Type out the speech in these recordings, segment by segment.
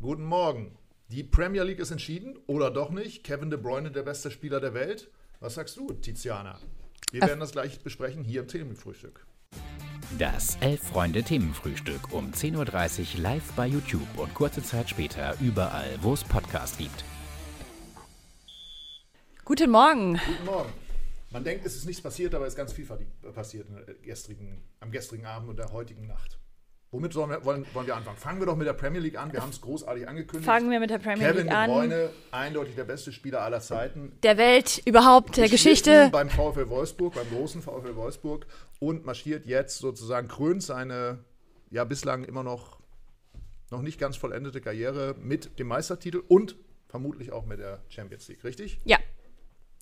guten Morgen. Die Premier League ist entschieden oder doch nicht? Kevin De Bruyne der beste Spieler der Welt? Was sagst du, Tiziana? Wir werden das gleich besprechen hier im Themenfrühstück. Das Elf-Freunde-Themenfrühstück um 10.30 Uhr live bei YouTube und kurze Zeit später überall, wo es Podcasts gibt. Guten Morgen. Guten Morgen. Man denkt, es ist nichts passiert, aber es ist ganz viel passiert gestrigen, am gestrigen Abend und der heutigen Nacht. Womit wir, wollen, wollen, wir anfangen? Fangen wir doch mit der Premier League an. Wir haben es großartig angekündigt. Fangen wir mit der Premier Kevin League an. Kevin De Bruyne, eindeutig der beste Spieler aller Zeiten. Der Welt, überhaupt, der Geschichte. Beim VfL Wolfsburg, beim großen VfL Wolfsburg und marschiert jetzt sozusagen, krönt seine ja bislang immer noch, noch nicht ganz vollendete Karriere mit dem Meistertitel und vermutlich auch mit der Champions League, richtig? Ja.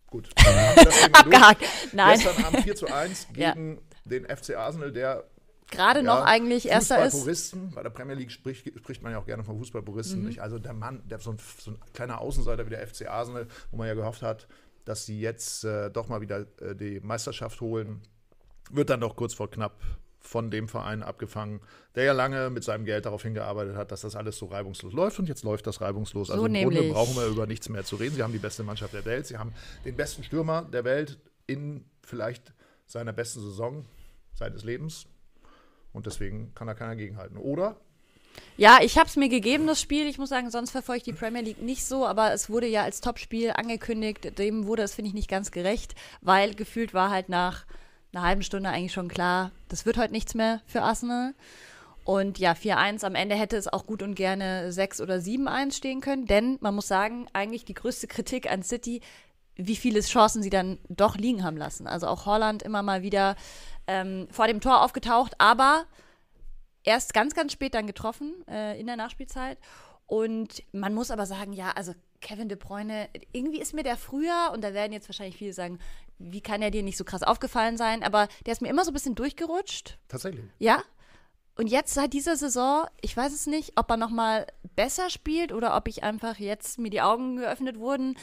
Gut. Abgehakt. Nein. Gestern Abend 4 zu 1 gegen ja. den FC Arsenal, der gerade ja, noch eigentlich erster ist. Fußballpuristen, bei der Premier League spricht, spricht man ja auch gerne von Fußballpuristen. Mhm. Also der Mann, der so ein, so ein, kleiner Außenseiter wie der FC Arsenal, wo man ja gehofft hat, dass sie jetzt äh, doch mal wieder äh, die Meisterschaft holen, wird dann doch kurz vor knapp von dem Verein abgefangen, der ja lange mit seinem Geld darauf hingearbeitet hat, dass das alles so reibungslos läuft und jetzt läuft das reibungslos. So also im nämlich. Grunde brauchen wir über nichts mehr zu reden. Sie haben die beste Mannschaft der Welt, sie haben den besten Stürmer der Welt in vielleicht seiner besten Saison seines Lebens und deswegen kann da keiner gegenhalten, oder? Ja, ich habe es mir gegeben, das Spiel. Ich muss sagen, sonst verfolge ich die Premier League nicht so, aber es wurde ja als Topspiel angekündigt. Dem wurde es, finde ich, nicht ganz gerecht, weil gefühlt war halt nach einer halben Stunde eigentlich schon klar, das wird heute nichts mehr für Arsenal. Und ja, 4-1 am Ende hätte es auch gut und gerne 6 oder 7-1 stehen können, denn man muss sagen, eigentlich die größte Kritik an City, wie viele Chancen sie dann doch liegen haben lassen. Also auch Holland immer mal wieder ähm, vor dem Tor aufgetaucht, aber erst ganz, ganz spät dann getroffen äh, in der Nachspielzeit. Und man muss aber sagen, ja, also Kevin De Bruyne, irgendwie ist mir der früher, und da werden jetzt wahrscheinlich viele sagen, wie kann er dir nicht so krass aufgefallen sein, aber der ist mir immer so ein bisschen durchgerutscht. Tatsächlich. Ja. Und jetzt seit dieser Saison, ich weiß es nicht, ob er noch mal besser spielt oder ob ich einfach jetzt mir die Augen geöffnet wurden.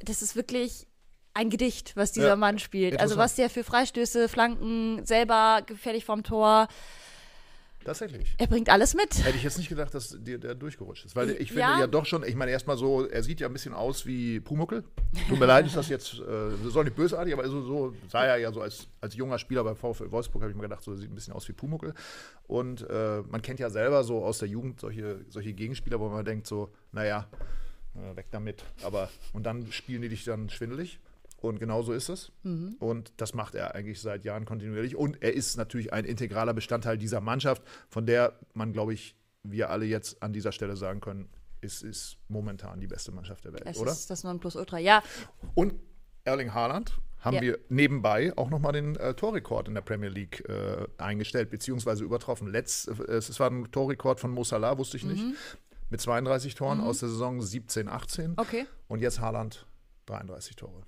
Das ist wirklich ein Gedicht, was dieser ja, Mann spielt. Also was der für Freistöße, Flanken, selber gefährlich vom Tor. Tatsächlich. Er bringt alles mit. Hätte ich jetzt nicht gedacht, dass dir der durchgerutscht ist. Weil ich finde ja, ja doch schon, ich meine, erstmal so, er sieht ja ein bisschen aus wie Pumuckel. Tut mir leid, ist das jetzt, äh, soll nicht bösartig, aber so, so sah er ja so als, als junger Spieler bei VfL Wolfsburg, habe ich mir gedacht, so sieht ein bisschen aus wie Pumuckel. Und äh, man kennt ja selber so aus der Jugend solche, solche Gegenspieler, wo man denkt, so, naja, äh, weg damit. Aber, und dann spielen die dich dann schwindelig. Und genau so ist es. Mhm. Und das macht er eigentlich seit Jahren kontinuierlich. Und er ist natürlich ein integraler Bestandteil dieser Mannschaft, von der man, glaube ich, wir alle jetzt an dieser Stelle sagen können, es ist momentan die beste Mannschaft der Welt, es oder? Es ist das Nonplusultra, ja. Und Erling Haaland haben ja. wir nebenbei auch nochmal den äh, Torrekord in der Premier League äh, eingestellt, beziehungsweise übertroffen. Letzt, äh, es war ein Torrekord von Mo Salah, wusste ich nicht, mhm. mit 32 Toren mhm. aus der Saison 17, 18. Okay. Und jetzt Haaland 33 Tore.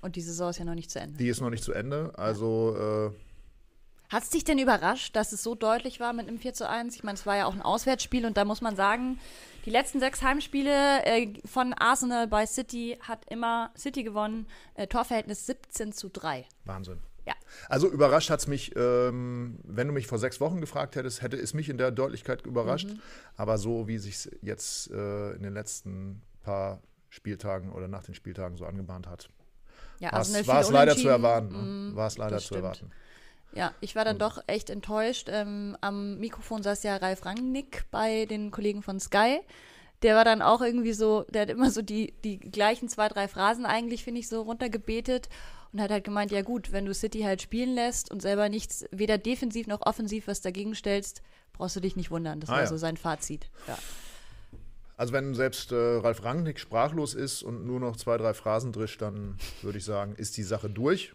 Und die Saison ist ja noch nicht zu Ende. Die ist noch nicht zu Ende. Also. Äh, Hat es dich denn überrascht, dass es so deutlich war mit einem 4 zu 1? Ich meine, es war ja auch ein Auswärtsspiel und da muss man sagen, die letzten sechs Heimspiele äh, von Arsenal bei City hat immer City gewonnen. Äh, Torverhältnis 17 zu 3. Wahnsinn. Ja. Also überrascht hat es mich, ähm, wenn du mich vor sechs Wochen gefragt hättest, hätte es mich in der Deutlichkeit überrascht. Mhm. Aber so wie sich jetzt äh, in den letzten paar Spieltagen oder nach den Spieltagen so angebahnt hat, ja, war es also leider zu erwarten. Ne? Mm, war es leider zu erwarten. Ja, ich war dann doch echt enttäuscht. Ähm, am Mikrofon saß ja Ralf Rangnick bei den Kollegen von Sky. Der war dann auch irgendwie so, der hat immer so die, die gleichen zwei, drei Phrasen eigentlich, finde ich, so runtergebetet und hat halt gemeint, ja gut, wenn du City halt spielen lässt und selber nichts, weder defensiv noch offensiv was dagegen stellst, brauchst du dich nicht wundern. Das ah, war ja. so sein Fazit. Ja. Also wenn selbst äh, Ralf Rangnick sprachlos ist und nur noch zwei, drei Phrasen drischt, dann würde ich sagen, ist die Sache durch.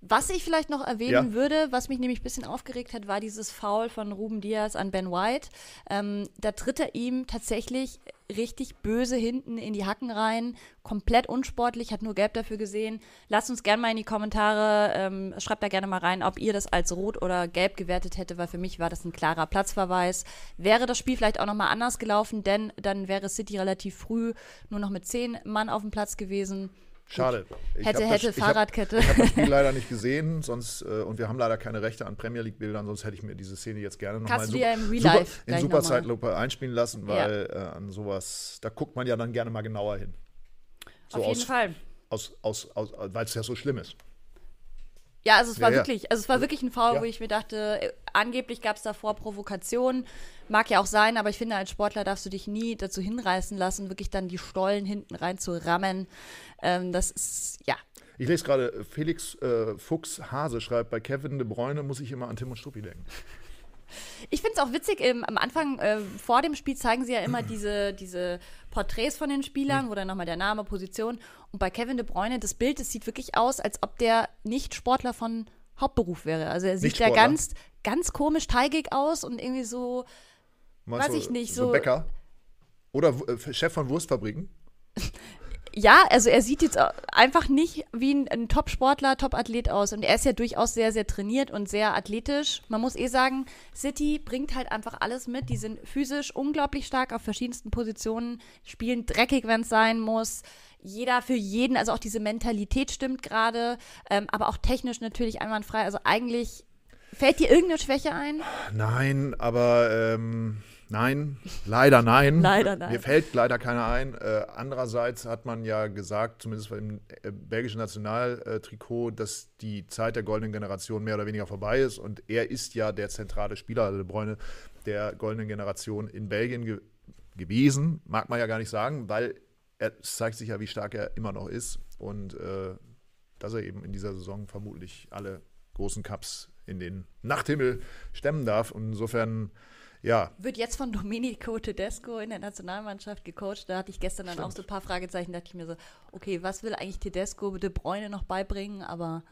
Was ich vielleicht noch erwähnen ja. würde, was mich nämlich ein bisschen aufgeregt hat, war dieses Foul von Ruben Diaz an Ben White. Ähm, da tritt er ihm tatsächlich richtig böse hinten in die Hacken rein, komplett unsportlich, hat nur gelb dafür gesehen. Lasst uns gerne mal in die Kommentare, ähm, schreibt da gerne mal rein, ob ihr das als rot oder gelb gewertet hättet, weil für mich war das ein klarer Platzverweis. Wäre das Spiel vielleicht auch nochmal anders gelaufen, denn dann wäre City relativ früh nur noch mit zehn Mann auf dem Platz gewesen Schade. Ich hätte, hätte, das, Fahrradkette. Ich habe hab das Spiel leider nicht gesehen, sonst äh, und wir haben leider keine Rechte an Premier League Bildern, sonst hätte ich mir diese Szene jetzt gerne nochmal in, ja im Super, in Superzeitlupe einspielen lassen, weil ja. äh, an sowas, da guckt man ja dann gerne mal genauer hin. So Auf jeden aus, Fall. Aus, aus, aus, weil es ja so schlimm ist. Ja, also es war ja, wirklich, also es war wirklich ein Foul, ja. wo ich mir dachte, äh, angeblich gab es davor Provokationen. Mag ja auch sein, aber ich finde, als Sportler darfst du dich nie dazu hinreißen lassen, wirklich dann die Stollen hinten rein zu rammen. Ähm, das ist, ja. Ich lese gerade, Felix äh, Fuchs Hase schreibt, bei Kevin de Bruyne muss ich immer an Tim und Struppi denken. Ich finde es auch witzig, ähm, am Anfang, äh, vor dem Spiel zeigen sie ja immer diese, diese Porträts von den Spielern, mhm. wo dann nochmal der Name, Position. Und bei Kevin de Bruyne, das Bild, das sieht wirklich aus, als ob der nicht Sportler von Hauptberuf wäre. Also er sieht ja ganz, ganz komisch teigig aus und irgendwie so, Meinst weiß ich nicht, so. so Bäcker? Oder äh, Chef von Wurstfabriken? ja, also er sieht jetzt einfach nicht wie ein, ein Top-Sportler, Top-Athlet aus. Und er ist ja durchaus sehr, sehr trainiert und sehr athletisch. Man muss eh sagen, City bringt halt einfach alles mit. Die sind physisch unglaublich stark auf verschiedensten Positionen, spielen dreckig, wenn es sein muss. Jeder für jeden, also auch diese Mentalität stimmt gerade, ähm, aber auch technisch natürlich einwandfrei. Also eigentlich fällt dir irgendeine Schwäche ein? Nein, aber ähm Nein, leider nein. leider nein. Mir fällt leider keiner ein. Äh, andererseits hat man ja gesagt, zumindest im äh, belgischen Nationaltrikot, dass die Zeit der goldenen Generation mehr oder weniger vorbei ist. Und er ist ja der zentrale Spieler, De Bruyne, der goldenen Generation in Belgien ge gewesen. Mag man ja gar nicht sagen, weil er zeigt sich ja, wie stark er immer noch ist. Und äh, dass er eben in dieser Saison vermutlich alle großen Cups in den Nachthimmel stemmen darf. Und insofern ja. Wird jetzt von Domenico Tedesco in der Nationalmannschaft gecoacht. Da hatte ich gestern dann Stimmt. auch so ein paar Fragezeichen. Da dachte ich mir so, okay, was will eigentlich Tedesco De Bruyne noch beibringen? Aber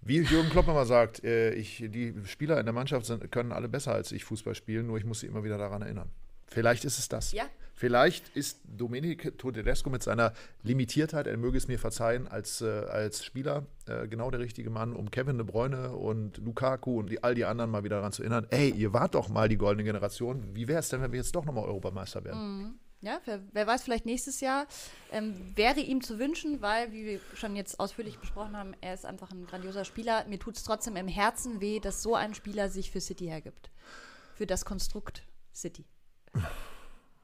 wie Jürgen Klopp immer sagt, äh, ich, die Spieler in der Mannschaft sind, können alle besser als ich Fußball spielen, nur ich muss sie immer wieder daran erinnern. Vielleicht ist es das. Ja. Vielleicht ist Domenico Tedesco mit seiner Limitiertheit, er möge es mir verzeihen, als, äh, als Spieler äh, genau der richtige Mann, um Kevin De Bruyne und Lukaku und die, all die anderen mal wieder daran zu erinnern, ey, ihr wart doch mal die goldene Generation, wie wäre es denn, wenn wir jetzt doch nochmal Europameister werden? Mhm. Ja, wer, wer, weiß, vielleicht nächstes Jahr ähm, wäre ihm zu wünschen, weil, wie wir schon jetzt ausführlich besprochen haben, er ist einfach ein grandioser Spieler. Mir tut es trotzdem im Herzen weh, dass so ein Spieler sich für City hergibt. Für das Konstrukt City.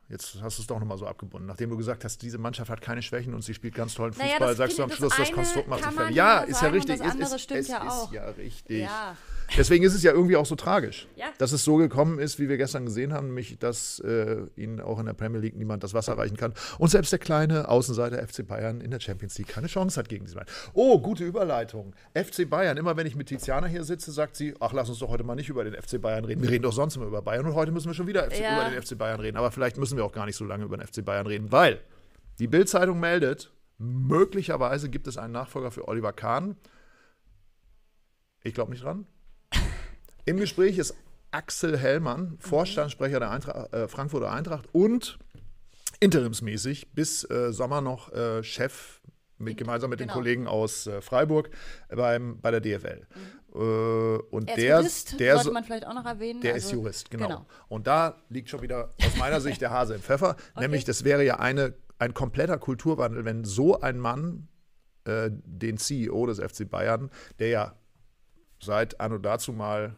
Jetzt hast du es doch nochmal so abgebunden. Nachdem du gesagt hast, diese Mannschaft hat keine Schwächen und sie spielt ganz tollen Fußball, naja, sagst du am Schluss, das, das Konstrukt macht sich fertig. Ja, ist ja richtig. Das andere ist, stimmt es ja auch. ist ja richtig. Ja. Deswegen ist es ja irgendwie auch so tragisch, ja. dass es so gekommen ist, wie wir gestern gesehen haben, nämlich, dass äh, ihnen auch in der Premier League niemand das Wasser reichen kann. Und selbst der kleine Außenseiter FC Bayern in der Champions League keine Chance hat gegen diese Mann. Oh, gute Überleitung. FC Bayern, immer wenn ich mit Tiziana hier sitze, sagt sie, ach, lass uns doch heute mal nicht über den FC Bayern reden. Wir reden doch sonst immer über Bayern und heute müssen wir schon wieder ja. über den FC Bayern reden. Aber vielleicht müssen wir auch gar nicht so lange über den FC Bayern reden, weil die Bild-Zeitung meldet, möglicherweise gibt es einen Nachfolger für Oliver Kahn. Ich glaube nicht dran. Im Gespräch ist Axel Hellmann, Vorstandssprecher der Eintracht, äh, Frankfurter Eintracht und interimsmäßig bis äh, Sommer noch äh, Chef mit, gemeinsam mit genau. den Kollegen aus äh, Freiburg beim, bei der DFL. Mhm. Äh, und er der, Jurist, der sollte man vielleicht auch noch erwähnen. Der also, ist Jurist, genau. genau. Und da liegt schon wieder aus meiner Sicht der Hase im Pfeffer. okay. Nämlich, das wäre ja eine, ein kompletter Kulturwandel, wenn so ein Mann äh, den CEO des FC Bayern, der ja seit anno dazu mal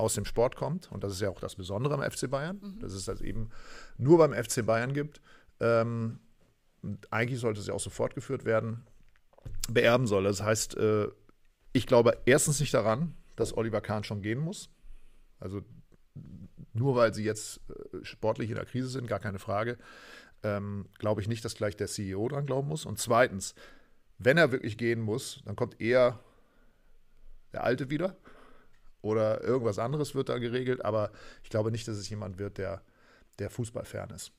aus dem Sport kommt, und das ist ja auch das Besondere am FC Bayern, mhm. dass es das eben nur beim FC Bayern gibt, ähm, eigentlich sollte es ja auch so fortgeführt werden, beerben soll. Das heißt, äh, ich glaube erstens nicht daran, dass Oliver Kahn schon gehen muss. Also nur weil sie jetzt äh, sportlich in der Krise sind, gar keine Frage, ähm, glaube ich nicht, dass gleich der CEO dran glauben muss. Und zweitens, wenn er wirklich gehen muss, dann kommt eher der Alte wieder oder irgendwas anderes wird da geregelt, aber ich glaube nicht, dass es jemand wird, der, der Fußballfern ist.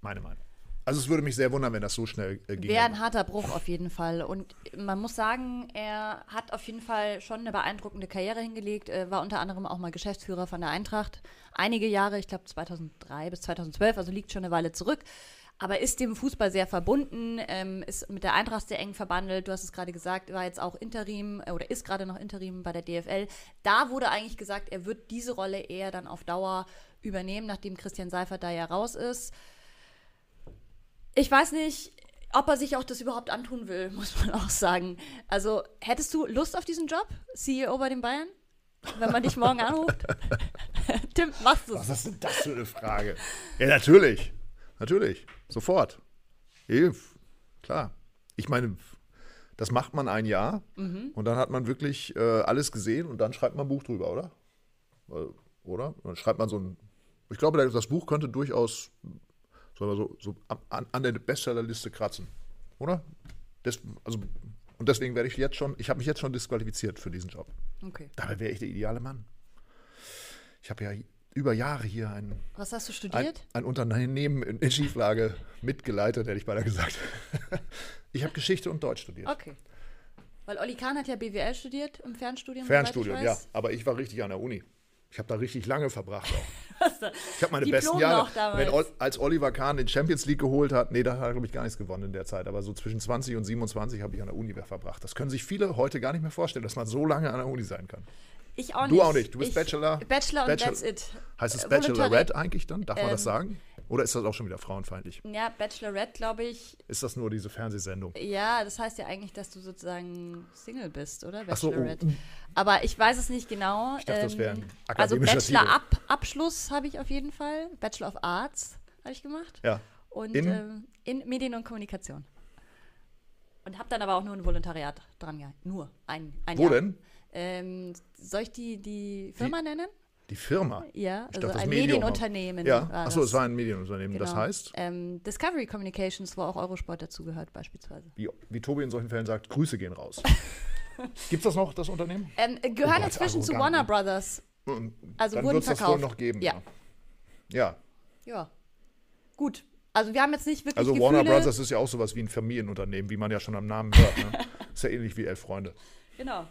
Meine Meinung. Also es würde mich sehr wundern, wenn das so schnell äh, ging. Wäre ein harter Bruch auf jeden Fall. Und man muss sagen, er hat auf jeden Fall schon eine beeindruckende Karriere hingelegt, äh, war unter anderem auch mal Geschäftsführer von der Eintracht. Einige Jahre, ich glaube 2003 bis 2012, also liegt schon eine Weile zurück aber ist dem Fußball sehr verbunden, ähm, ist mit der Eintracht sehr eng verbandelt. Du hast es gerade gesagt, war jetzt auch Interim äh, oder ist gerade noch Interim bei der DFL. Da wurde eigentlich gesagt, er wird diese Rolle eher dann auf Dauer übernehmen, nachdem Christian Seifert da ja raus ist. Ich weiß nicht, ob er sich auch das überhaupt antun will, muss man auch sagen. Also, hättest du Lust auf diesen Job, CEO bei den Bayern? Wenn man dich morgen anruft? Tim, machst du Was ist denn das für eine Frage? Ja, natürlich. Natürlich. Sofort. Ja, klar. Ich meine, das macht man ein Jahr mhm. und dann hat man wirklich äh, alles gesehen und dann schreibt man ein Buch drüber, oder? Oder? dann schreibt man so ein. Ich glaube, das Buch könnte durchaus so, so an, an der Bestsellerliste kratzen. Oder? Das, also, und deswegen werde ich jetzt schon, ich habe mich jetzt schon disqualifiziert für diesen Job. Okay. Dabei wäre ich der ideale Mann. Ich habe ja über Jahre hier ein. Was hast du studiert? Ein, ein Unternehmen in, Schieflage mitgeleitet, hätte ich beinahe gesagt. ich habe Geschichte und Deutsch studiert. Okay. Weil Olli Kahn hat ja BWL studiert im Fernstudium. Fernstudium, ja. Aber ich war richtig an der Uni. Ich habe da richtig lange verbracht auch. ich habe meine Diplom besten Jahre, wenn, als Oliver Kahn den Champions League geholt hat, nee, da hat er, glaube ich, gar nichts gewonnen in der Zeit, aber so zwischen 20 und 27 habe ich an der Uni verbracht. Das können sich viele heute gar nicht mehr vorstellen, dass man so lange an der Uni sein kann. Ich auch nicht. Du auch nicht. Du bist ich, Bachelor. Bachelor und Bachelor. that's it. Heißt es Bachelorette eigentlich dann? Darf man das ähm, sagen? Oder ist das auch schon wieder frauenfeindlich? Ja, Bachelorette, glaube ich. Ist das nur diese Fernsehsendung? Ja, das heißt ja eigentlich, dass du sozusagen Single bist, oder? Bachelorette. So, oh. Aber ich weiß es nicht genau. Ich dachte, das wäre ein ähm, Also Bachelor-Abschluss habe ich auf jeden Fall. Bachelor of Arts habe ich gemacht. Ja. Und in? Ähm, in Medien und Kommunikation. Und habe dann aber auch nur ein Volontariat dran gehalten. Nur ein, ein Wo Jahr. denn? Ähm, soll ich die, die Firma die, nennen? Die Firma? Ja, also dachte, ein Medienunternehmen. Ja, achso, es war ein Medienunternehmen. Genau. Das heißt? Ähm, Discovery Communications, wo auch Eurosport dazugehört, beispielsweise. Wie, wie Tobi in solchen Fällen sagt, Grüße gehen raus. Gibt es das noch, das Unternehmen? Ähm, gehören oh inzwischen zu Warner ne? Brothers. Also Dann wurden verkauft. Das wohl noch geben. Ja. Ja. Ja. Gut. Also wir haben jetzt nicht wirklich Also Gefühle. Warner Brothers ist ja auch sowas wie ein Familienunternehmen, wie man ja schon am Namen hört. Ne? ist ja ähnlich wie Elf Freunde. Genau.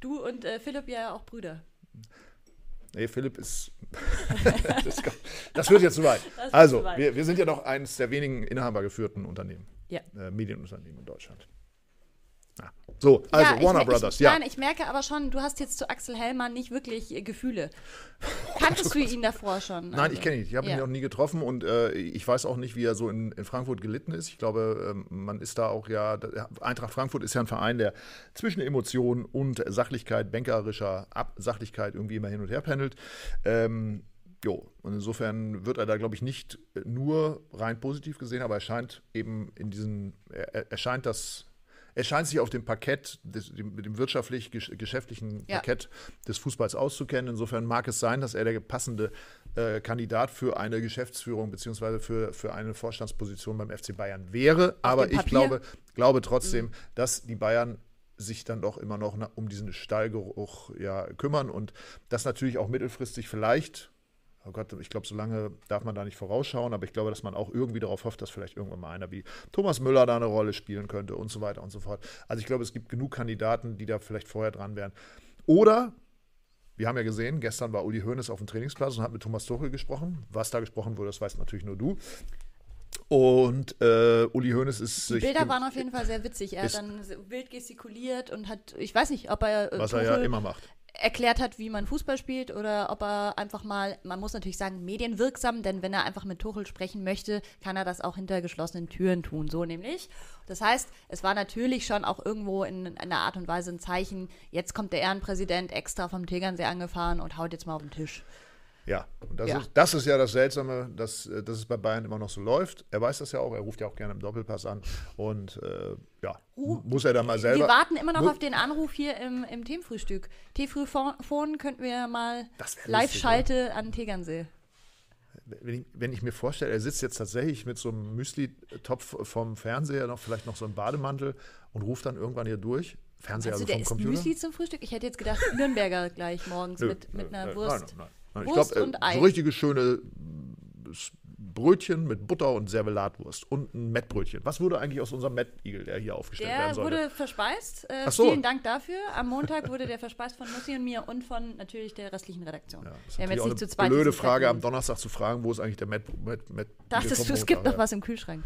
Du und äh, Philipp ja auch Brüder. Nee, Philipp ist. das, das, wird jetzt zu weit. Also, zu weit. Wir, wir, sind ja noch eines der wenigen inhabergeführten Unternehmen. Ja. Äh, Medienunternehmen in Deutschland. So, also ja, Warner Brothers, ich, ja. Nein, ich merke aber schon, du hast jetzt zu Axel Hellmann nicht wirklich äh, Gefühle. Kanntest du ihn davor schon? Nein, also, ich kenne ihn. Ich habe ja. ihn noch nie getroffen und äh, ich weiß auch nicht, wie er so in, in Frankfurt gelitten ist. Ich glaube, äh, man ist da auch ja, Eintracht Frankfurt ist ja ein Verein, der zwischen Emotionen und Sachlichkeit, bankerischer Ab Sachlichkeit irgendwie immer hin und her pendelt. Ähm, Jo, und insofern wird er da, glaube ich, nicht nur rein positiv gesehen, aber er scheint eben in diesen, er, er scheint das er scheint sich auf dem Parkett, des, dem, dem wirtschaftlich-geschäftlichen ja. Parkett des Fußballs auszukennen. Insofern mag es sein, dass er der passende äh, Kandidat für eine Geschäftsführung bzw. Für, für eine Vorstandsposition beim FC Bayern wäre. Aber ich glaube, glaube trotzdem, mhm. dass die Bayern sich dann doch immer noch um diesen Stallgeruch ja, kümmern und das natürlich auch mittelfristig vielleicht oh Gott, ich glaube, so lange darf man da nicht vorausschauen, aber ich glaube, dass man auch irgendwie darauf hofft, dass vielleicht irgendwann mal einer wie Thomas Müller da eine Rolle spielen könnte und so weiter und so fort. Also ich glaube, es gibt genug Kandidaten, die da vielleicht vorher dran wären. Oder, wir haben ja gesehen, gestern war Uli Hoeneß auf dem Trainingsplatz und hat mit Thomas Tuchel gesprochen. Was da gesprochen wurde, das weiß natürlich nur du. Und äh, Uli Hoeneß ist. Die Bilder waren auf jeden Fall sehr witzig. Er hat dann wild gestikuliert und hat, ich weiß nicht, ob er. Äh, was Tuchel, er ja immer macht erklärt hat, wie man Fußball spielt oder ob er einfach mal, man muss natürlich sagen, medienwirksam, denn wenn er einfach mit Tuchel sprechen möchte, kann er das auch hinter geschlossenen Türen tun, so nämlich. Das heißt, es war natürlich schon auch irgendwo in einer Art und Weise ein Zeichen, jetzt kommt der Ehrenpräsident extra vom Tegernsee angefahren und haut jetzt mal auf den Tisch. Ja, und das, ja. Ist, das ist ja das Seltsame, dass, äh, dass es bei Bayern immer noch so läuft. Er weiß das ja auch, er ruft ja auch gerne im Doppelpass an. Und äh, ja, uh, muss er da mal selber. Wir warten immer noch auf den Anruf hier im, im Themenfrühstück. T-Frühphone könnten wir mal Live-Schalte an Tegernsee. Wenn ich, wenn ich, mir vorstelle, er sitzt jetzt tatsächlich mit so einem Müsli-Topf vom Fernseher, noch vielleicht noch so einem Bademantel und ruft dann irgendwann hier durch. Fernseher also, also vom Computer. Müsli zum Frühstück? Ich hätte jetzt gedacht, Nürnberger gleich morgens mit, mit einer Wurst. Nein, nein. Ich glaube, äh, so richtige schöne Brötchen mit Butter und Servelatwurst und ein Mettbrötchen. Was wurde eigentlich aus unserem Mettigel, der hier aufgestellt der werden sollte? Der wurde verspeist. Äh, so. Vielen Dank dafür. Am Montag wurde der verspeist von Nussi und mir und von natürlich der restlichen Redaktion. Ja, das ist jetzt nicht zu zweit. Blöde Frage am Donnerstag zu fragen, wo ist eigentlich der Met, Met, Met Dachtest du, es gibt noch was im Kühlschrank?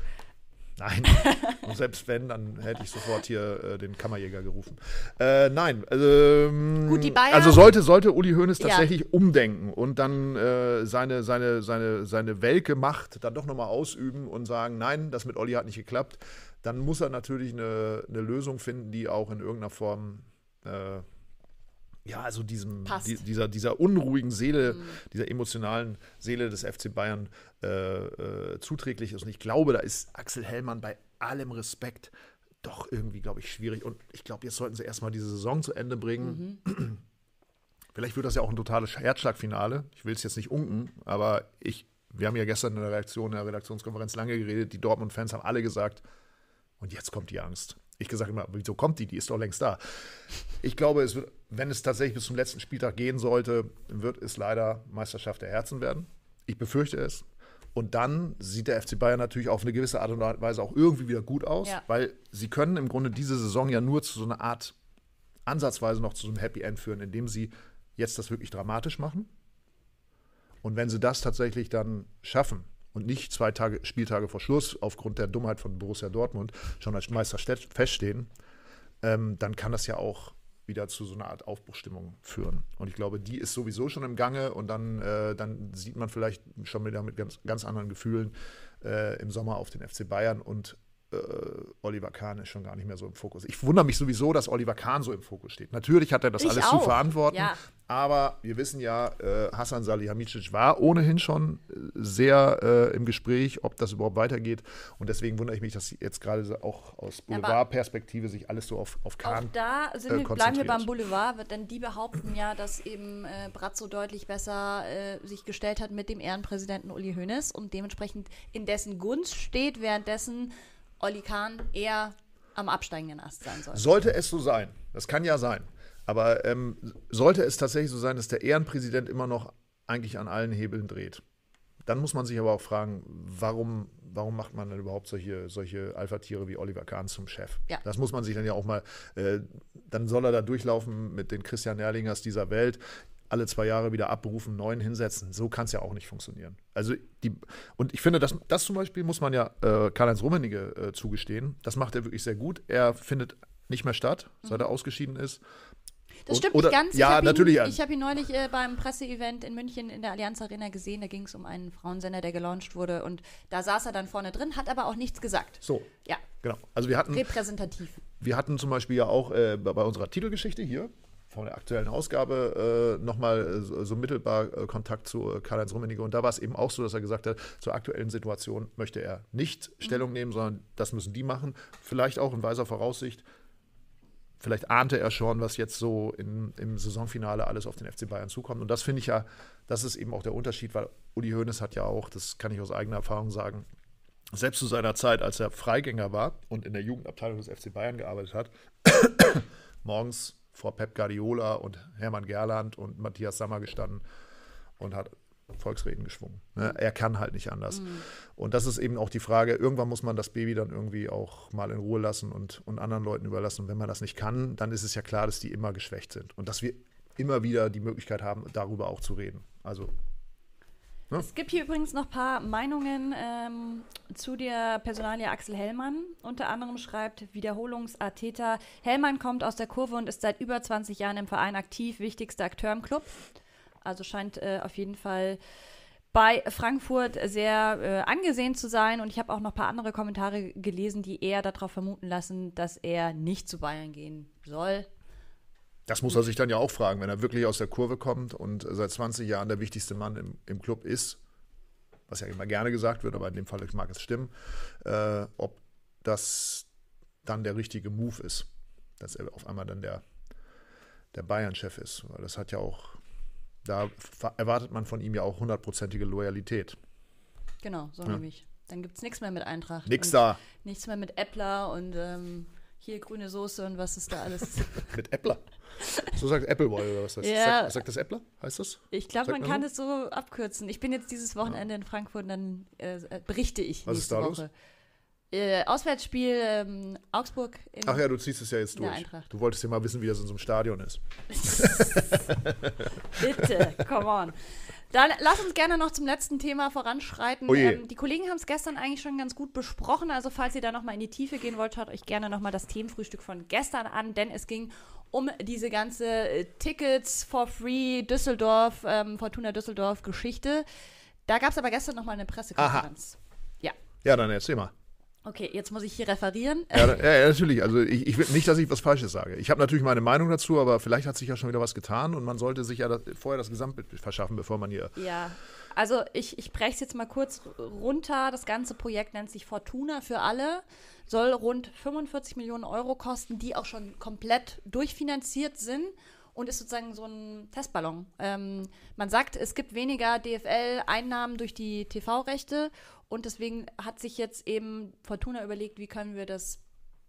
Nein. Und selbst wenn, dann hätte ich sofort hier äh, den Kammerjäger gerufen. Äh, nein. Also, ähm, Gut, die Bayern. Also sollte, sollte Uli Hoeneß tatsächlich ja. umdenken und dann äh, seine, seine, seine, seine welke Macht dann doch nochmal ausüben und sagen, nein, das mit Olli hat nicht geklappt, dann muss er natürlich eine, eine Lösung finden, die auch in irgendeiner Form äh, ja, also diesem, die, dieser, dieser unruhigen Seele, mhm. dieser emotionalen Seele des FC Bayern äh, äh, zuträglich ist. Und ich glaube, da ist Axel Hellmann bei allem Respekt doch irgendwie, glaube ich, schwierig. Und ich glaube, jetzt sollten sie erstmal diese Saison zu Ende bringen. Mhm. Vielleicht wird das ja auch ein totales Herzschlagfinale. Ich will es jetzt nicht unken, aber ich, wir haben ja gestern in der Reaktion, in der Redaktionskonferenz lange geredet. Die Dortmund-Fans haben alle gesagt, und jetzt kommt die Angst. Ich gesagt immer, wieso kommt die? Die ist doch längst da. Ich glaube, es wird, wenn es tatsächlich bis zum letzten Spieltag gehen sollte, wird es leider Meisterschaft der Herzen werden. Ich befürchte es. Und dann sieht der FC Bayern natürlich auf eine gewisse Art und Weise auch irgendwie wieder gut aus, ja. weil sie können im Grunde diese Saison ja nur zu so einer Art, ansatzweise noch zu so einem Happy End führen, indem sie jetzt das wirklich dramatisch machen. Und wenn sie das tatsächlich dann schaffen, und nicht zwei Tage, Spieltage vor Schluss aufgrund der Dummheit von Borussia Dortmund schon als Meister feststehen, ähm, dann kann das ja auch wieder zu so einer Art Aufbruchstimmung führen. Und ich glaube, die ist sowieso schon im Gange und dann, äh, dann sieht man vielleicht schon wieder mit ganz, ganz anderen Gefühlen äh, im Sommer auf den FC Bayern und äh, Oliver Kahn ist schon gar nicht mehr so im Fokus. Ich wundere mich sowieso, dass Oliver Kahn so im Fokus steht. Natürlich hat er das ich alles auch. zu verantworten, ja. aber wir wissen ja, äh, Hassan Salihamidzic war ohnehin schon äh, sehr äh, im Gespräch, ob das überhaupt weitergeht. Und deswegen wundere ich mich, dass jetzt gerade auch aus Boulevardperspektive sich alles so auf, auf Kahn auch da sind äh, wir, bleiben wir beim Boulevard, denn die behaupten ja, dass eben äh, Brazzo deutlich besser äh, sich gestellt hat mit dem Ehrenpräsidenten Uli Hoeneß und dementsprechend in dessen Gunst steht, währenddessen Olli Kahn eher am absteigenden Ast sein soll. Sollte es so sein, das kann ja sein, aber ähm, sollte es tatsächlich so sein, dass der Ehrenpräsident immer noch eigentlich an allen Hebeln dreht, dann muss man sich aber auch fragen, warum, warum macht man denn überhaupt solche, solche Alpha-Tiere wie Oliver Kahn zum Chef? Ja. Das muss man sich dann ja auch mal, äh, dann soll er da durchlaufen mit den Christian Erlingers dieser Welt alle zwei Jahre wieder abberufen, neuen hinsetzen. So kann es ja auch nicht funktionieren. Also die, und ich finde, das, das zum Beispiel muss man ja äh, Karl-Heinz Rummenigge äh, zugestehen. Das macht er wirklich sehr gut. Er findet nicht mehr statt, seit er mhm. ausgeschieden ist. Das stimmt oder, nicht ganz. Ja, ich natürlich. Ihn, ich habe ihn neulich äh, beim Presseevent in München in der Allianz Arena gesehen. Da ging es um einen Frauensender, der gelauncht wurde. Und da saß er dann vorne drin, hat aber auch nichts gesagt. So. Ja. Genau. Also wir hatten. Repräsentativ. Wir hatten zum Beispiel ja auch äh, bei unserer Titelgeschichte hier, von der aktuellen Ausgabe äh, nochmal äh, so, so, mittelbar äh, Kontakt zu äh, Karl-Heinz Rummenigge. Und da war es eben auch so, dass er gesagt hat, zur aktuellen Situation möchte er nicht mhm. Stellung nehmen, sondern das müssen die machen. Vielleicht auch in weiser Voraussicht. Vielleicht ahnte er schon, was jetzt so in, im Saisonfinale alles auf den FC Bayern zukommt. Und das finde ich ja, das ist eben auch der Unterschied, weil Uli Hoeneß hat ja auch, das kann ich aus eigener Erfahrung sagen, selbst zu seiner Zeit, als er Freigänger war und in der Jugendabteilung des FC Bayern gearbeitet hat, morgens vor Pep Guardiola und Hermann Gerland und Matthias Sammer gestanden und hat Volksreden geschwungen. Ne? Er kann halt nicht anders. Mhm. Und das ist eben auch die Frage, irgendwann muss man das Baby dann irgendwie auch mal in Ruhe lassen und, und anderen Leuten überlassen. Und wenn man das nicht kann, dann ist es ja klar, dass die immer geschwächt sind und dass wir immer wieder die Möglichkeit haben, darüber auch zu reden. Also Ne? Es gibt hier übrigens noch ein paar Meinungen ähm, zu der Personalie Axel Hellmann. Unter anderem schreibt Wiederholungsartäter, Hellmann kommt aus der Kurve und ist seit über 20 Jahren im Verein aktiv, wichtigster Akteur im Club. Also scheint äh, auf jeden Fall bei Frankfurt sehr äh, angesehen zu sein. Und ich habe auch noch ein paar andere Kommentare gelesen, die eher darauf vermuten lassen, dass er nicht zu Bayern gehen soll. Das muss er sich dann ja auch fragen, wenn er wirklich aus der Kurve kommt und seit 20 Jahren der wichtigste Mann im, im Club ist, was ja immer gerne gesagt wird, aber in dem Fall mag es stimmen, äh, ob das dann der richtige Move ist, dass er auf einmal dann der, der Bayern-Chef ist. Weil das hat ja auch, da erwartet man von ihm ja auch hundertprozentige Loyalität. Genau, so ja. nämlich. Dann gibt es nichts mehr mit Eintracht. Nix da. Nichts mehr mit Äppler und ähm, hier grüne Soße und was ist da alles. mit Äppler? So sagt Appleboy oder was heißt ja. sagt, sagt das Äppler? Heißt das? Ich glaube, man, man kann es so abkürzen. Ich bin jetzt dieses Wochenende ja. in Frankfurt und dann äh, berichte ich was nächste ist da Woche. Los? Äh, Auswärtsspiel ähm, Augsburg. Ach ja, du ziehst es ja jetzt durch. Du wolltest ja mal wissen, wie das in so einem Stadion ist. Bitte, come on. Dann lass uns gerne noch zum letzten Thema voranschreiten. Oh ähm, die Kollegen haben es gestern eigentlich schon ganz gut besprochen. Also falls ihr da nochmal in die Tiefe gehen wollt, schaut euch gerne nochmal das Themenfrühstück von gestern an, denn es ging um diese ganze äh, Tickets for free Düsseldorf, ähm, Fortuna Düsseldorf Geschichte. Da gab es aber gestern nochmal eine Pressekonferenz. Aha. Ja. Ja, dann erzähl mal. Okay, jetzt muss ich hier referieren. Ja, ja natürlich. Also ich, ich will nicht, dass ich was Falsches sage. Ich habe natürlich meine Meinung dazu, aber vielleicht hat sich ja schon wieder was getan und man sollte sich ja das, vorher das Gesamtbild verschaffen, bevor man hier. Ja, also ich, ich breche es jetzt mal kurz runter. Das ganze Projekt nennt sich Fortuna für alle, soll rund 45 Millionen Euro kosten, die auch schon komplett durchfinanziert sind und ist sozusagen so ein Testballon. Ähm, man sagt, es gibt weniger DFL-Einnahmen durch die TV-Rechte und deswegen hat sich jetzt eben Fortuna überlegt, wie können wir das,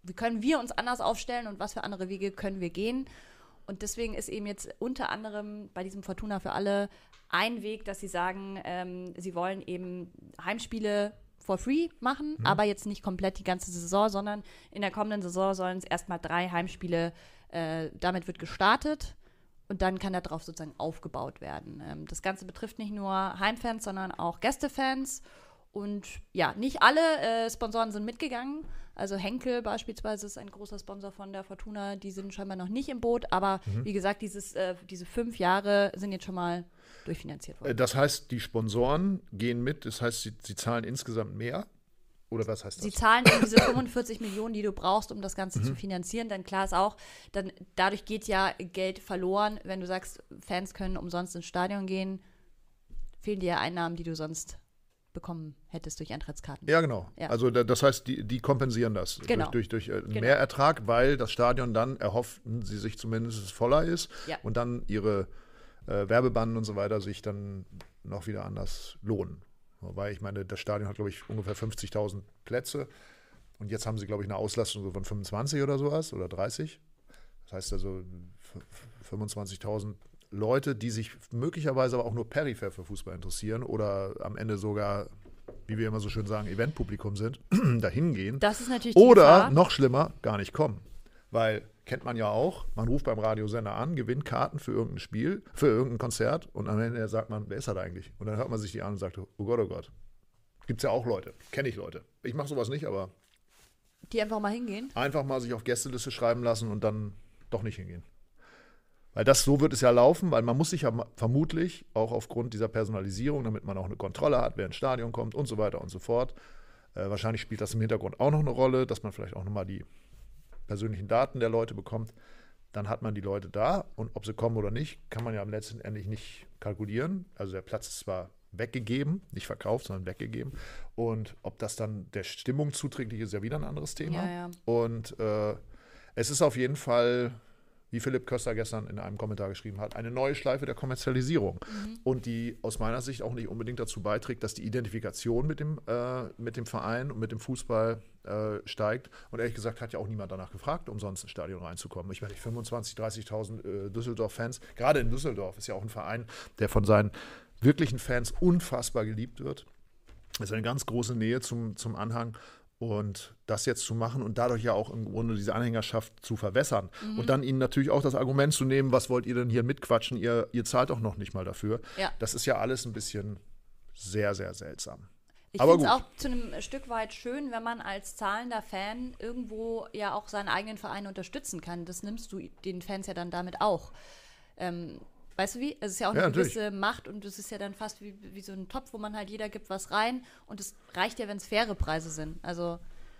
wie können wir uns anders aufstellen und was für andere Wege können wir gehen. Und deswegen ist eben jetzt unter anderem bei diesem Fortuna für alle ein Weg, dass sie sagen, ähm, sie wollen eben Heimspiele for free machen, mhm. aber jetzt nicht komplett die ganze Saison, sondern in der kommenden Saison sollen es erstmal drei Heimspiele, äh, damit wird gestartet und dann kann darauf sozusagen aufgebaut werden. Ähm, das Ganze betrifft nicht nur Heimfans, sondern auch Gästefans und ja, nicht alle äh, Sponsoren sind mitgegangen. Also Henkel beispielsweise ist ein großer Sponsor von der Fortuna. Die sind scheinbar noch nicht im Boot. Aber mhm. wie gesagt, dieses, äh, diese fünf Jahre sind jetzt schon mal durchfinanziert worden. Äh, das heißt, die Sponsoren gehen mit. Das heißt, sie, sie zahlen insgesamt mehr. Oder was heißt das? Sie zahlen eben diese 45 Millionen, die du brauchst, um das Ganze mhm. zu finanzieren. Dann klar ist auch, dann, dadurch geht ja Geld verloren. Wenn du sagst, Fans können umsonst ins Stadion gehen, fehlen dir ja Einnahmen, die du sonst bekommen hättest durch Eintrittskarten. Ja, genau. Ja. Also das heißt, die, die kompensieren das genau. durch, durch, durch äh, genau. Mehrertrag, weil das Stadion dann erhoffen sie sich zumindest es voller ist ja. und dann ihre äh, Werbebanden und so weiter sich dann noch wieder anders lohnen. Weil ich meine, das Stadion hat, glaube ich, ungefähr 50.000 Plätze und jetzt haben sie, glaube ich, eine Auslastung von 25 oder sowas oder 30. Das heißt also 25.000 Leute, die sich möglicherweise aber auch nur peripher für Fußball interessieren oder am Ende sogar, wie wir immer so schön sagen, Eventpublikum sind, dahin gehen. Das ist natürlich Oder noch schlimmer, gar nicht kommen. Weil kennt man ja auch, man ruft beim Radiosender an, gewinnt Karten für irgendein Spiel, für irgendein Konzert und am Ende sagt man, wer ist das eigentlich? Und dann hört man sich die an und sagt, oh Gott, oh Gott. Gibt es ja auch Leute, kenne ich Leute. Ich mache sowas nicht, aber. Die einfach mal hingehen? Einfach mal sich auf Gästeliste schreiben lassen und dann doch nicht hingehen. Weil das so wird es ja laufen, weil man muss sich ja vermutlich auch aufgrund dieser Personalisierung, damit man auch eine Kontrolle hat, wer ins Stadion kommt und so weiter und so fort. Äh, wahrscheinlich spielt das im Hintergrund auch noch eine Rolle, dass man vielleicht auch nochmal die persönlichen Daten der Leute bekommt. Dann hat man die Leute da und ob sie kommen oder nicht, kann man ja am letzten Ende nicht kalkulieren. Also der Platz ist zwar weggegeben, nicht verkauft, sondern weggegeben. Und ob das dann der Stimmung zuträglich ist, ist ja wieder ein anderes Thema. Ja, ja. Und äh, es ist auf jeden Fall wie Philipp Köster gestern in einem Kommentar geschrieben hat, eine neue Schleife der Kommerzialisierung. Mhm. Und die aus meiner Sicht auch nicht unbedingt dazu beiträgt, dass die Identifikation mit dem, äh, mit dem Verein und mit dem Fußball äh, steigt. Und ehrlich gesagt hat ja auch niemand danach gefragt, umsonst ins Stadion reinzukommen. Ich meine, 25.000, 30.000 äh, Düsseldorf-Fans, gerade in Düsseldorf ist ja auch ein Verein, der von seinen wirklichen Fans unfassbar geliebt wird. Das ist eine ganz große Nähe zum, zum Anhang. Und das jetzt zu machen und dadurch ja auch im Grunde diese Anhängerschaft zu verwässern. Mhm. Und dann ihnen natürlich auch das Argument zu nehmen, was wollt ihr denn hier mitquatschen? Ihr, ihr zahlt doch noch nicht mal dafür. Ja. Das ist ja alles ein bisschen sehr, sehr seltsam. Ich finde es auch zu einem Stück weit schön, wenn man als zahlender Fan irgendwo ja auch seinen eigenen Verein unterstützen kann. Das nimmst du den Fans ja dann damit auch. Ähm, Weißt du wie? Es ist ja auch eine ja, gewisse Macht und es ist ja dann fast wie, wie so ein Topf, wo man halt jeder gibt was rein und es reicht ja, wenn es faire Preise sind. Also,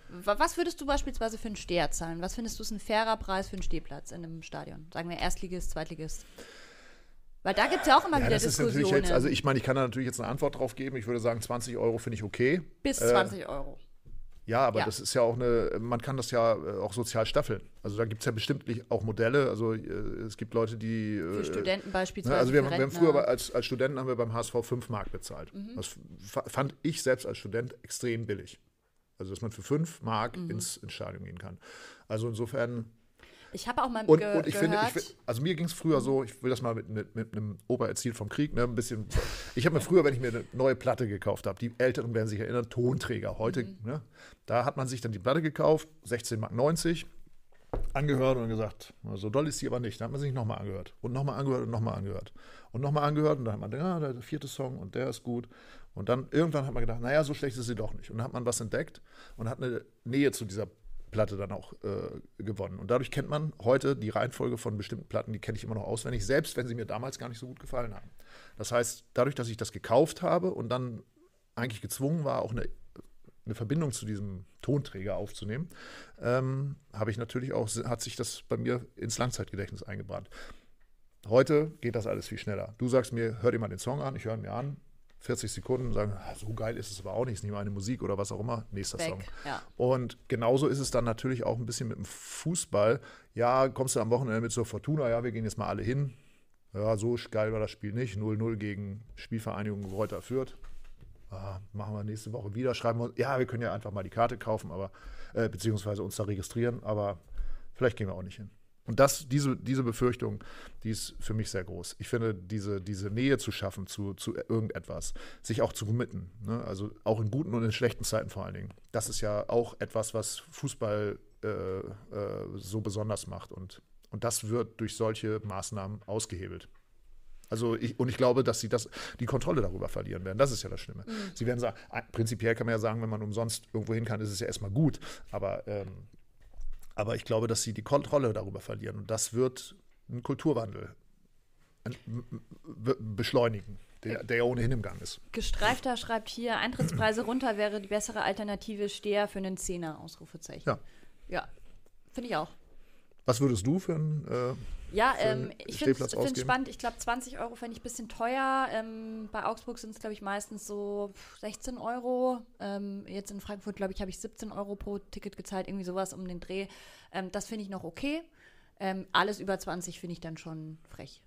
was würdest du beispielsweise für einen Steher zahlen? Was findest du ist ein fairer Preis für einen Stehplatz in einem Stadion? Sagen wir Erstligist, Zweitligist? Weil da gibt es ja auch immer ja, wieder das Diskussionen. Jetzt, also ich meine, ich kann da natürlich jetzt eine Antwort drauf geben. Ich würde sagen, 20 Euro finde ich okay. Bis 20 äh, Euro. Ja, aber ja. das ist ja auch eine, man kann das ja äh, auch sozial staffeln. Also da gibt es ja bestimmt auch Modelle. Also äh, es gibt Leute, die. Für äh, Studenten beispielsweise. Ne, also wir, wir haben früher als, als Studenten haben wir beim HSV 5 Mark bezahlt. Mhm. Das fand ich selbst als Student extrem billig. Also dass man für 5 Mark mhm. ins, ins Stadion gehen kann. Also insofern ich habe auch mal und, ge und ich gehört. Finde, ich, also mir ging es früher so, ich will das mal mit, mit, mit einem Opa erzählt vom Krieg, ne, ein bisschen. Ich habe mir früher, wenn ich mir eine neue Platte gekauft habe, die Älteren werden sich erinnern, Tonträger. Heute, mhm. ne, da hat man sich dann die Platte gekauft, 16,90 Mark. angehört und gesagt, so doll ist sie aber nicht. Dann hat man sich nochmal angehört und nochmal angehört und nochmal angehört und nochmal angehört und dann hat man gedacht, ja, der vierte Song und der ist gut. Und dann irgendwann hat man gedacht, naja, so schlecht ist sie doch nicht. Und dann hat man was entdeckt und hat eine Nähe zu dieser Platte dann auch äh, gewonnen. Und dadurch kennt man heute die Reihenfolge von bestimmten Platten, die kenne ich immer noch auswendig, selbst wenn sie mir damals gar nicht so gut gefallen haben. Das heißt, dadurch, dass ich das gekauft habe und dann eigentlich gezwungen war, auch eine, eine Verbindung zu diesem Tonträger aufzunehmen, ähm, habe ich natürlich auch, hat sich das bei mir ins Langzeitgedächtnis eingebrannt. Heute geht das alles viel schneller. Du sagst mir, hör dir mal den Song an, ich höre mir an, 40 Sekunden sagen, ah, so geil ist es aber auch nicht, ist nicht meine Musik oder was auch immer, nächster Weg, Song. Ja. Und genauso ist es dann natürlich auch ein bisschen mit dem Fußball. Ja, kommst du am Wochenende mit zur Fortuna, ja, wir gehen jetzt mal alle hin. Ja, so geil war das Spiel nicht. 0-0 gegen Spielvereinigung Reuter Fürth. Ah, machen wir nächste Woche wieder, schreiben wir, ja, wir können ja einfach mal die Karte kaufen, aber äh, beziehungsweise uns da registrieren, aber vielleicht gehen wir auch nicht hin. Und das, diese, diese Befürchtung, die ist für mich sehr groß. Ich finde, diese, diese Nähe zu schaffen zu, zu irgendetwas, sich auch zu committen, ne? also auch in guten und in schlechten Zeiten vor allen Dingen, das ist ja auch etwas, was Fußball äh, äh, so besonders macht. Und, und das wird durch solche Maßnahmen ausgehebelt. Also ich, und ich glaube, dass sie das, die Kontrolle darüber verlieren werden. Das ist ja das Schlimme. Mhm. Sie werden sagen, prinzipiell kann man ja sagen, wenn man umsonst irgendwo hin kann, ist es ja erstmal gut. Aber ähm, aber ich glaube, dass sie die Kontrolle darüber verlieren. Und das wird einen Kulturwandel beschleunigen, der, der ohnehin im Gang ist. Gestreifter schreibt hier, Eintrittspreise runter wäre die bessere Alternative, Steher für einen Zehner, Ausrufezeichen. Ja. Ja, finde ich auch. Was würdest du für einen äh, Ja, ähm, ich finde es spannend. Ich glaube, 20 Euro fände ich ein bisschen teuer. Ähm, bei Augsburg sind es, glaube ich, meistens so 16 Euro. Ähm, jetzt in Frankfurt, glaube ich, habe ich 17 Euro pro Ticket gezahlt, irgendwie sowas um den Dreh. Ähm, das finde ich noch okay. Ähm, alles über 20 finde ich dann schon frech.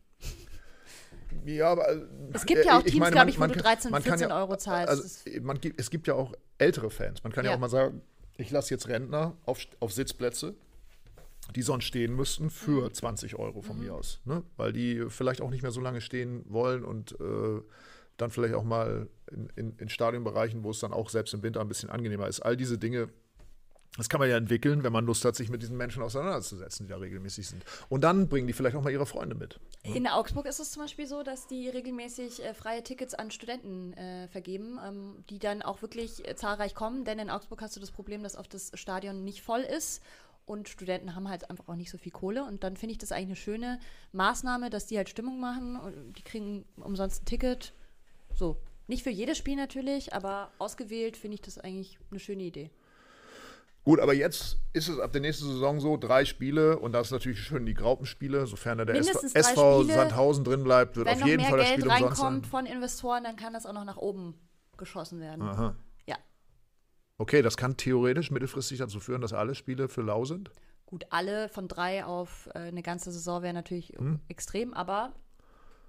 Ja, aber. Äh, es gibt ja auch Teams, glaube ich, wo man du 13, 14 ja, Euro zahlst. Also, man, es gibt ja auch ältere Fans. Man kann ja, ja auch mal sagen, ich lasse jetzt Rentner auf, auf Sitzplätze die sonst stehen müssten, für mhm. 20 Euro von mhm. mir aus. Ne? Weil die vielleicht auch nicht mehr so lange stehen wollen und äh, dann vielleicht auch mal in, in, in Stadionbereichen, wo es dann auch selbst im Winter ein bisschen angenehmer ist. All diese Dinge, das kann man ja entwickeln, wenn man Lust hat, sich mit diesen Menschen auseinanderzusetzen, die da regelmäßig sind. Und dann bringen die vielleicht auch mal ihre Freunde mit. Ne? In Augsburg ist es zum Beispiel so, dass die regelmäßig äh, freie Tickets an Studenten äh, vergeben, ähm, die dann auch wirklich äh, zahlreich kommen. Denn in Augsburg hast du das Problem, dass oft das Stadion nicht voll ist und Studenten haben halt einfach auch nicht so viel Kohle. Und dann finde ich das eigentlich eine schöne Maßnahme, dass die halt Stimmung machen und die kriegen umsonst ein Ticket. So. Nicht für jedes Spiel natürlich, aber ausgewählt finde ich das eigentlich eine schöne Idee. Gut, aber jetzt ist es ab der nächsten Saison so, drei Spiele und das ist natürlich schön die Graupenspiele, sofern da der SV, SV Sandhausen drin bleibt, wird auf jeden Fall das Spiel umsonst. Wenn noch mehr Geld reinkommt von Investoren, dann kann das auch noch nach oben geschossen werden. Aha. Okay, das kann theoretisch mittelfristig dazu führen, dass alle Spiele für lau sind? Gut, alle von drei auf äh, eine ganze Saison wäre natürlich hm. extrem, aber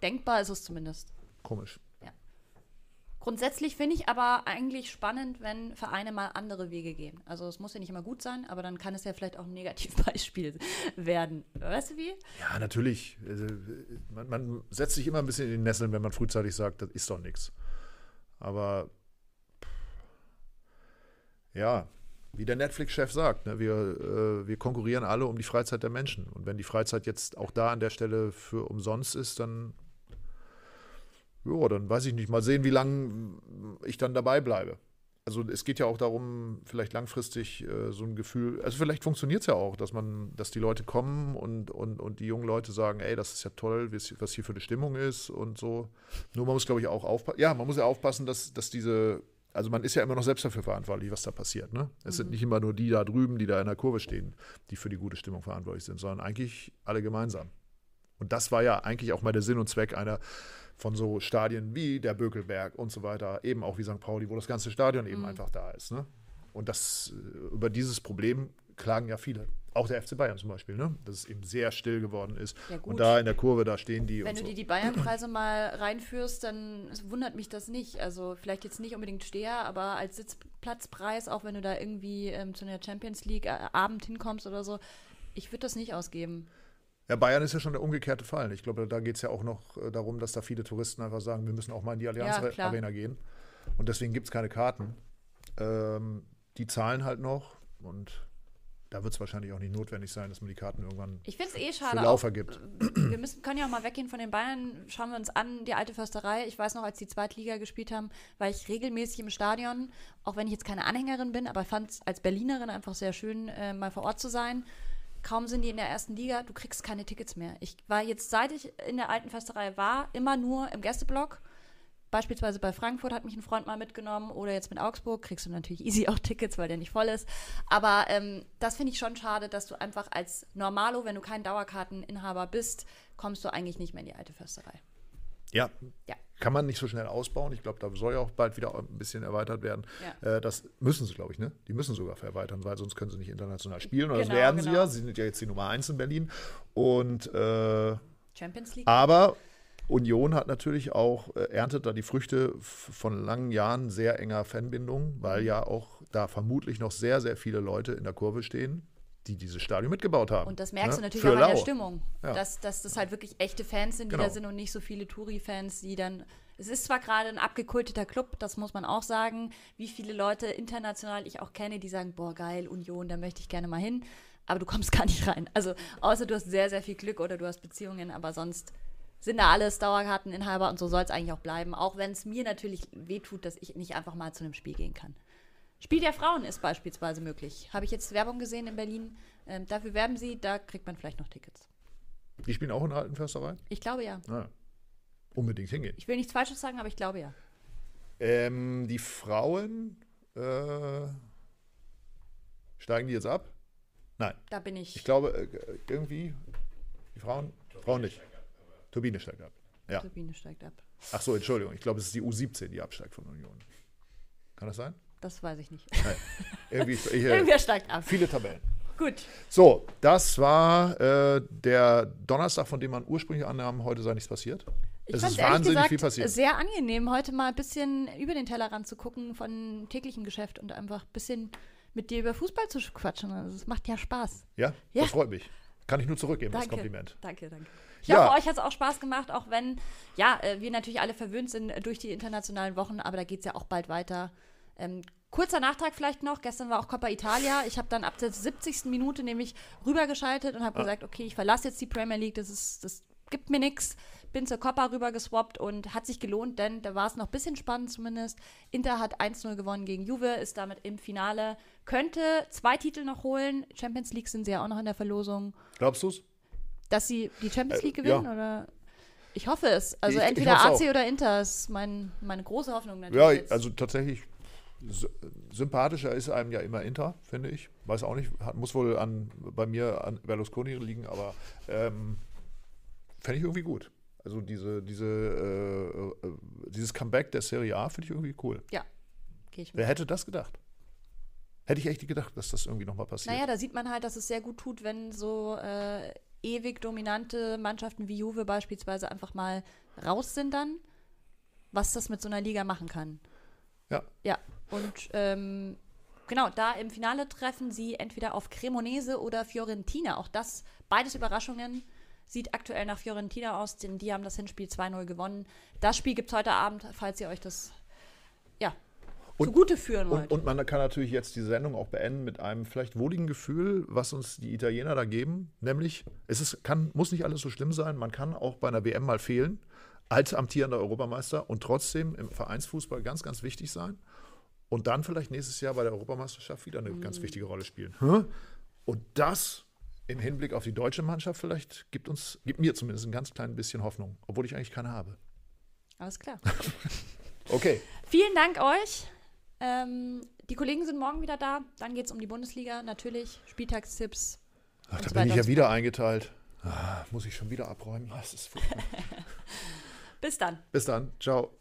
denkbar ist es zumindest. Komisch. Ja. Grundsätzlich finde ich aber eigentlich spannend, wenn Vereine mal andere Wege gehen. Also es muss ja nicht immer gut sein, aber dann kann es ja vielleicht auch ein Negativbeispiel werden. Weißt du wie? Ja, natürlich. Also, man, man setzt sich immer ein bisschen in die Nesseln, wenn man frühzeitig sagt, das ist doch nichts. Aber ja, wie der Netflix-Chef sagt, ne, wir, äh, wir konkurrieren alle um die Freizeit der Menschen. Und wenn die Freizeit jetzt auch da an der Stelle für umsonst ist, dann, ja, dann weiß ich nicht. Mal sehen, wie lange ich dann dabei bleibe. Also es geht ja auch darum, vielleicht langfristig äh, so ein Gefühl, also vielleicht funktioniert es ja auch, dass man, dass die Leute kommen und, und, und die jungen Leute sagen, ey, das ist ja toll, was hier für eine Stimmung ist und so. Nur man muss, glaube ich, auch aufpassen, ja, man muss ja aufpassen, dass, dass diese also man ist ja immer noch selbst dafür verantwortlich, was da passiert. Ne? Es mhm. sind nicht immer nur die da drüben, die da in der Kurve stehen, die für die gute Stimmung verantwortlich sind, sondern eigentlich alle gemeinsam. Und das war ja eigentlich auch mal der Sinn und Zweck einer von so Stadien wie der Bökelberg und so weiter, eben auch wie St. Pauli, wo das ganze Stadion eben mhm. einfach da ist. Ne? Und das, äh, über dieses Problem klagen ja viele. Auch der FC Bayern zum Beispiel, ne? dass es eben sehr still geworden ist. Ja, und da in der Kurve, da stehen die. Wenn du so. dir die Bayern-Preise mal reinführst, dann wundert mich das nicht. Also vielleicht jetzt nicht unbedingt Steher, aber als Sitzplatzpreis, auch wenn du da irgendwie ähm, zu einer Champions League äh, Abend hinkommst oder so, ich würde das nicht ausgeben. Ja, Bayern ist ja schon der umgekehrte Fall. Ich glaube, da geht es ja auch noch äh, darum, dass da viele Touristen einfach sagen, wir müssen auch mal in die Allianz ja, Arena gehen. Und deswegen gibt es keine Karten. Ähm, die zahlen halt noch und da wird es wahrscheinlich auch nicht notwendig sein, dass man die Karten irgendwann ich es eh schade, für Laufer gibt. Wir müssen, können ja auch mal weggehen von den Bayern. Schauen wir uns an, die alte Försterei. Ich weiß noch, als die Zweitliga gespielt haben, war ich regelmäßig im Stadion, auch wenn ich jetzt keine Anhängerin bin, aber fand es als Berlinerin einfach sehr schön, äh, mal vor Ort zu sein. Kaum sind die in der ersten Liga, du kriegst keine Tickets mehr. Ich war jetzt, seit ich in der alten Försterei war, immer nur im Gästeblock Beispielsweise bei Frankfurt hat mich ein Freund mal mitgenommen oder jetzt mit Augsburg kriegst du natürlich easy auch Tickets, weil der nicht voll ist. Aber ähm, das finde ich schon schade, dass du einfach als Normalo, wenn du kein Dauerkarteninhaber bist, kommst du eigentlich nicht mehr in die alte Försterei. Ja. ja. Kann man nicht so schnell ausbauen. Ich glaube, da soll ja auch bald wieder ein bisschen erweitert werden. Ja. Äh, das müssen sie, glaube ich, ne? Die müssen sogar erweitern, weil sonst können sie nicht international spielen. Und genau, das werden genau. sie ja. Sie sind ja jetzt die Nummer 1 in Berlin. Und äh, Champions League. Aber Union hat natürlich auch, äh, erntet da die Früchte von langen Jahren sehr enger Fanbindung, weil ja auch da vermutlich noch sehr, sehr viele Leute in der Kurve stehen, die dieses Stadion mitgebaut haben. Und das merkst ne? du natürlich Für auch an der Stimmung, ja. dass, dass das halt wirklich echte Fans sind, die genau. da sind und nicht so viele Touri-Fans, die dann. Es ist zwar gerade ein abgekulteter Club, das muss man auch sagen, wie viele Leute international ich auch kenne, die sagen, boah, geil, Union, da möchte ich gerne mal hin, aber du kommst gar nicht rein. Also außer du hast sehr, sehr viel Glück oder du hast Beziehungen, aber sonst sind da alles Dauerkarteninhaber und so soll es eigentlich auch bleiben. Auch wenn es mir natürlich wehtut, dass ich nicht einfach mal zu einem Spiel gehen kann. Spiel der Frauen ist beispielsweise möglich. Habe ich jetzt Werbung gesehen in Berlin. Ähm, dafür werben sie, da kriegt man vielleicht noch Tickets. Die spielen auch in der alten Försterei? Ich glaube ja. Ah, unbedingt hingehen. Ich will nichts Falsches sagen, aber ich glaube ja. Ähm, die Frauen äh, steigen die jetzt ab? Nein. Da bin ich. Ich glaube, äh, irgendwie, die Frauen, Frauen nicht. Turbine steigt ab. Ja. Turbine steigt ab. Ach so, Entschuldigung. Ich glaube, es ist die U17, die absteigt von Union. Kann das sein? Das weiß ich nicht. Nein. Irgendwie, ich, äh, Irgendwer steigt ab. Viele Tabellen. Gut. So, das war äh, der Donnerstag, von dem man ursprünglich annahm, heute sei nichts passiert. Ich es ist wahnsinnig gesagt, viel passiert. Sehr angenehm, heute mal ein bisschen über den Tellerrand zu gucken von täglichem Geschäft und einfach ein bisschen mit dir über Fußball zu quatschen. Also, es macht ja Spaß. Ja, ja, das freut mich. Kann ich nur zurückgeben, danke, das Kompliment. Danke, danke. Ich ja. hoffe, euch hat es auch Spaß gemacht, auch wenn, ja, äh, wir natürlich alle verwöhnt sind durch die internationalen Wochen, aber da geht es ja auch bald weiter. Ähm, kurzer Nachtrag vielleicht noch, gestern war auch Coppa Italia. Ich habe dann ab der 70. Minute nämlich rübergeschaltet und habe ah. gesagt, okay, ich verlasse jetzt die Premier League, das, ist, das gibt mir nichts. Bin zur Coppa rüber geswappt und hat sich gelohnt, denn da war es noch ein bisschen spannend zumindest. Inter hat 1-0 gewonnen gegen Juve, ist damit im Finale, könnte zwei Titel noch holen. Champions League sind sie ja auch noch in der Verlosung. Glaubst du es? Dass sie die Champions äh, League gewinnen? Ja. Oder? Ich hoffe es. Also ich, entweder ich AC auch. oder Inter ist mein, meine große Hoffnung natürlich. Ja, jetzt. also tatsächlich sympathischer ist einem ja immer Inter, finde ich. Weiß auch nicht, muss wohl an, bei mir an Berlusconi liegen, aber ähm, fände ich irgendwie gut. Also diese, diese, äh, äh, dieses Comeback der Serie A finde ich irgendwie cool. Ja, gehe ich mit. Wer hätte das gedacht? Hätte ich echt gedacht, dass das irgendwie nochmal passiert. Naja, da sieht man halt, dass es sehr gut tut, wenn so äh, ewig dominante Mannschaften wie Juve beispielsweise einfach mal raus sind dann, was das mit so einer Liga machen kann. Ja. Ja, und ähm, genau, da im Finale treffen sie entweder auf Cremonese oder Fiorentina. Auch das, beides Überraschungen. Sieht aktuell nach Fiorentina aus, denn die haben das Hinspiel 2-0 gewonnen. Das Spiel gibt es heute Abend, falls ihr euch das ja, und, zugute führen wollt. Und, und, man kann natürlich jetzt die Sendung auch beenden mit einem vielleicht wohligen Gefühl, was uns die Italiener da geben. Nämlich, es ist, kann, muss nicht alles so schlimm sein. Man kann auch bei einer WM mal fehlen, als amtierender Europameister und trotzdem im Vereinsfußball ganz, ganz wichtig sein. Und dann vielleicht nächstes Jahr bei der Europameisterschaft wieder eine mhm. ganz wichtige Rolle spielen. Und das im Hinblick auf die deutsche Mannschaft vielleicht gibt uns, gibt mir zumindest ein ganz klein bisschen Hoffnung, obwohl ich eigentlich keine habe. Alles klar. okay. Vielen Dank euch. Ähm, die Kollegen sind morgen wieder da. Dann geht es um die Bundesliga, natürlich. Spieltagstipps. Ach, da bin ich ja wieder eingeteilt. Ah, muss ich schon wieder abräumen. Das ist Bis dann. Bis dann. Ciao.